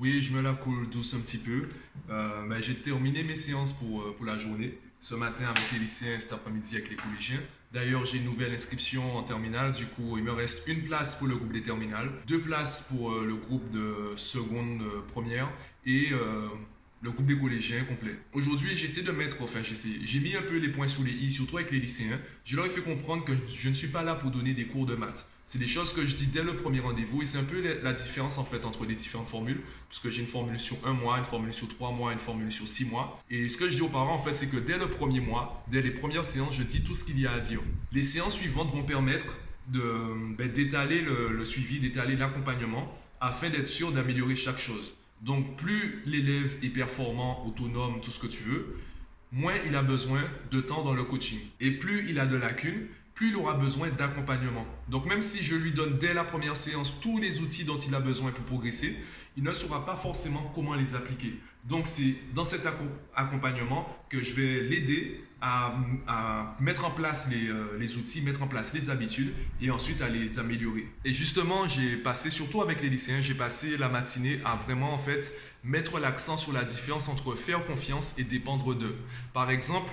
Oui, je me la coule douce un petit peu. Euh, j'ai terminé mes séances pour, euh, pour la journée. Ce matin avec les lycéens, cet après-midi avec les collégiens. D'ailleurs, j'ai une nouvelle inscription en terminale. Du coup, il me reste une place pour le groupe des terminales, deux places pour euh, le groupe de seconde première et le groupe des collégiens complet. Aujourd'hui, j'essaie de mettre, enfin, j'ai mis un peu les points sous les i, surtout avec les lycéens. Je leur ai fait comprendre que je ne suis pas là pour donner des cours de maths. C'est des choses que je dis dès le premier rendez-vous et c'est un peu la différence en fait entre les différentes formules, parce que j'ai une formule sur un mois, une formule sur trois mois, une formule sur six mois. Et ce que je dis aux parents en fait, c'est que dès le premier mois, dès les premières séances, je dis tout ce qu'il y a à dire. Les séances suivantes vont permettre ben, d'étaler le suivi, d'étaler l'accompagnement, afin d'être sûr d'améliorer chaque chose. Donc, plus l'élève est performant, autonome, tout ce que tu veux, moins il a besoin de temps dans le coaching. Et plus il a de lacunes, plus il aura besoin d'accompagnement. Donc, même si je lui donne dès la première séance tous les outils dont il a besoin pour progresser, il ne saura pas forcément comment les appliquer. Donc, c'est dans cet accompagnement que je vais l'aider à, mettre en place euh, les, outils, mettre en place les habitudes et ensuite à les améliorer. Et justement, j'ai passé, surtout avec les lycéens, j'ai passé la matinée à vraiment en fait mettre l'accent sur la différence entre faire confiance et dépendre d'eux. Par exemple,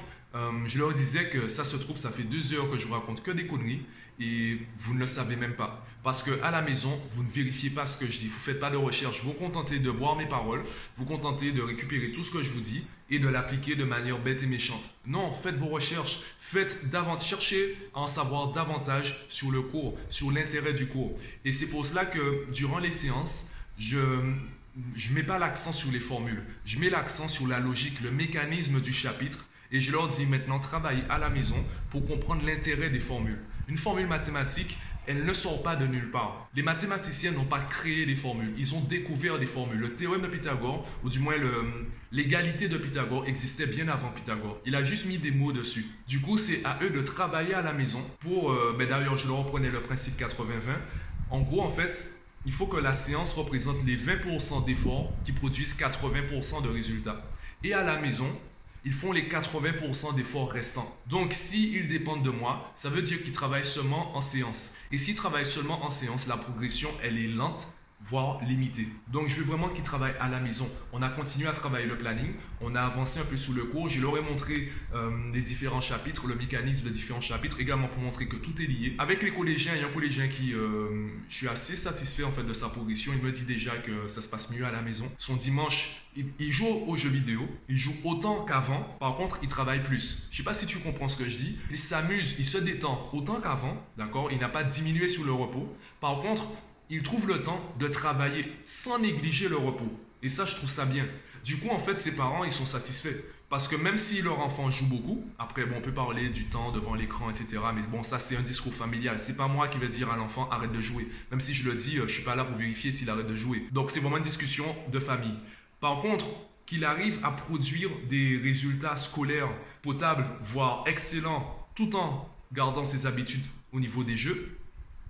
je leur disais que ça se trouve, ça fait deux heures que je vous raconte que des conneries et vous ne le savez même pas. Parce que à la maison, vous ne vérifiez pas ce que je dis, vous ne faites pas de recherche, vous contentez de boire mes paroles, vous vous contentez de récupérer tout ce que je vous dis et de l'appliquer de manière bête et méchante. Non, faites vos recherches, faites davantage, cherchez à en savoir davantage sur le cours, sur l'intérêt du cours. Et c'est pour cela que durant les séances, je je mets pas l'accent sur les formules, je mets l'accent sur la logique, le mécanisme du chapitre et je leur dis maintenant travaillez à la maison pour comprendre l'intérêt des formules. Une formule mathématique, elle ne sort pas de nulle part. Les mathématiciens n'ont pas créé des formules, ils ont découvert des formules. Le théorème de Pythagore, ou du moins l'égalité de Pythagore, existait bien avant Pythagore. Il a juste mis des mots dessus. Du coup, c'est à eux de travailler à la maison pour, euh, ben d'ailleurs, je leur reprenais le principe 80-20. En gros, en fait, il faut que la séance représente les 20% d'efforts qui produisent 80% de résultats. Et à la maison, ils font les 80% d'efforts restants. Donc, s'ils dépendent de moi, ça veut dire qu'ils travaillent seulement en séance. Et s'ils travaillent seulement en séance, la progression, elle est lente voire limité. Donc, je veux vraiment qu'ils travaillent à la maison. On a continué à travailler le planning, on a avancé un peu sous le cours. Je leur ai montré euh, les différents chapitres, le mécanisme des différents chapitres, également pour montrer que tout est lié. Avec les collégiens, il y a un collégien qui, euh, je suis assez satisfait en fait de sa progression. Il me dit déjà que ça se passe mieux à la maison. Son dimanche, il, joue aux jeux vidéo, il joue autant qu'avant. Par contre, il travaille plus. Je sais pas si tu comprends ce que je dis. Il s'amuse, il se détend autant qu'avant, d'accord? Il n'a pas diminué sur le repos. Par contre, il trouve le temps de travailler sans négliger le repos. Et ça, je trouve ça bien. Du coup, en fait, ses parents, ils sont satisfaits. Parce que même si leur enfant joue beaucoup, après, bon, on peut parler du temps devant l'écran, etc. Mais bon, ça, c'est un discours familial. C'est pas moi qui vais dire à l'enfant arrête de jouer. Même si je le dis, euh, je suis pas là pour vérifier s'il arrête de jouer. Donc, c'est vraiment une discussion de famille. Par contre, qu'il arrive à produire des résultats scolaires potables, voire excellents, tout en gardant ses habitudes au niveau des jeux,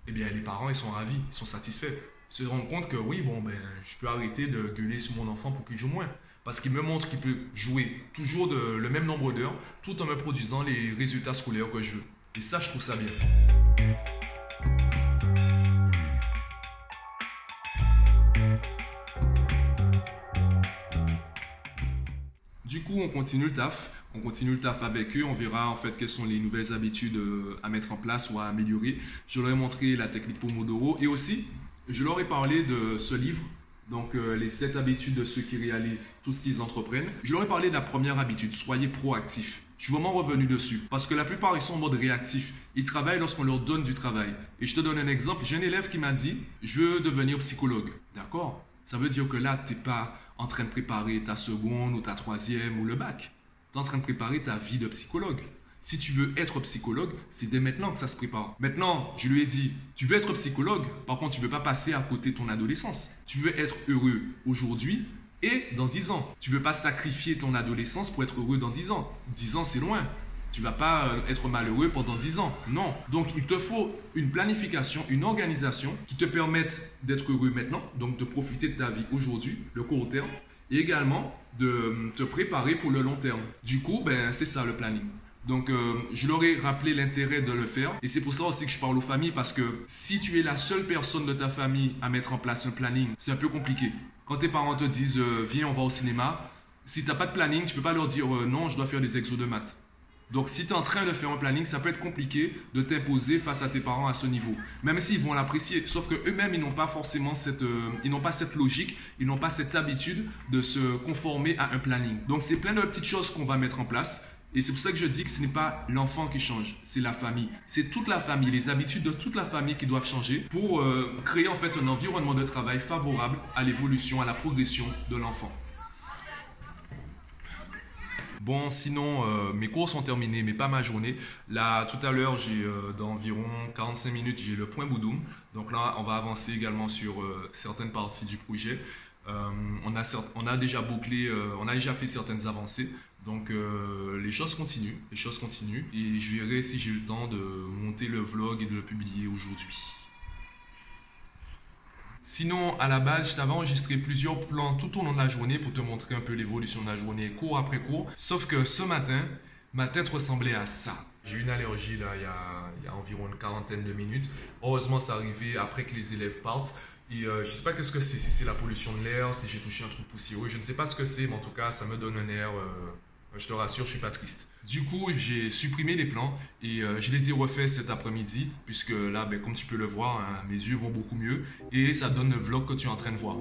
eh bien, les parents, sont ravis, ils sont satisfaits. Se rendent compte que oui, bon, ben, je peux arrêter de gueuler sur mon enfant pour qu'il joue moins. Parce qu'il me montre qu'il peut jouer toujours le même nombre d'heures, tout en me produisant les résultats scolaires que je veux. Et ça, je trouve ça bien. Du coup, on continue le taf. On continue le taf avec eux. On verra en fait quelles sont les nouvelles habitudes euh, à mettre en place ou à améliorer. Je leur ai montré la technique Pomodoro et aussi, je leur ai parlé de ce livre. Donc, euh, les 7 habitudes de ceux qui réalisent tout ce qu'ils entreprennent. Je leur ai parlé de la première habitude, soyez proactifs. Je suis vraiment revenu dessus. Parce que la plupart, ils sont en mode réactif. Ils travaillent lorsqu'on leur donne du travail. Et je te donne un exemple. J'ai un élève qui m'a dit, je veux devenir psychologue. D'accord? Ça veut dire que là, tu n'es pas en train de préparer ta seconde ou ta troisième ou le bac. Tu es en train de préparer ta vie de psychologue. Si tu veux être psychologue, c'est dès maintenant que ça se prépare. Maintenant, je lui ai dit, tu veux être psychologue, par contre, tu veux pas passer à côté de ton adolescence. Tu veux être heureux aujourd'hui et dans 10 ans. Tu veux pas sacrifier ton adolescence pour être heureux dans 10 ans. 10 ans, c'est loin. Tu vas pas euh, être malheureux pendant 10 ans. Non. Donc, il te faut une planification, une organisation qui te permette d'être heureux maintenant, donc de profiter de ta vie aujourd'hui, le court terme, et également de euh, te préparer pour le long terme. Du coup, ben, c'est ça le planning. Donc, euh, je leur ai rappelé l'intérêt de le faire. Et c'est pour ça aussi que je parle aux familles, parce que si tu es la seule personne de ta famille à mettre en place un planning, c'est un peu compliqué. Quand tes parents te disent viens, on va au cinéma, si tu n'as pas de planning, tu peux pas leur dire non, je dois faire des exos de maths. Donc si tu es en train de faire un planning, ça peut être compliqué de t'imposer face à tes parents à ce niveau. Même s'ils vont l'apprécier. Sauf que eux-mêmes, ils n'ont pas forcément cette, euh, ils pas cette logique, ils n'ont pas cette habitude de se conformer à un planning. Donc c'est plein de petites choses qu'on va mettre en place. Et c'est pour ça que je dis que ce n'est pas l'enfant qui change, c'est la famille. C'est toute la famille, les habitudes de toute la famille qui doivent changer pour euh, créer en fait un environnement de travail favorable à l'évolution, à la progression de l'enfant. Bon, sinon, euh, mes cours sont terminés, mais pas ma journée. Là, tout à l'heure, j'ai euh, dans environ 45 minutes, j'ai le point Boudoum. Donc là, on va avancer également sur euh, certaines parties du projet. on, a on a déjà bouclé, on a déjà fait certaines avancées. Donc les choses continuent, les choses continuent. Et je verrai si j'ai le temps de monter le vlog et de le publier aujourd'hui. Sinon, à la base, je t'avais enregistré plusieurs plans tout au long de la journée pour te montrer un peu l'évolution de la journée, cours après cours. Sauf que ce matin, ma tête ressemblait à ça. J'ai eu une allergie là, il y, a, environ une quarantaine de minutes. Heureusement, ça arrivé après que les élèves partent. Et euh, je ne sais pas qu'est-ce que c'est, si c'est la pollution de l'air, si j'ai touché un truc poussiéreux, je ne sais pas ce que c'est, mais en tout cas, ça me donne un air. Euh, je te rassure, je suis pas triste. Du coup, j'ai supprimé les plans et euh, je les ai refaits cet après-midi, puisque là, ben, comme tu peux le voir, hein, mes yeux vont beaucoup mieux et ça donne le vlog que tu es en train de voir.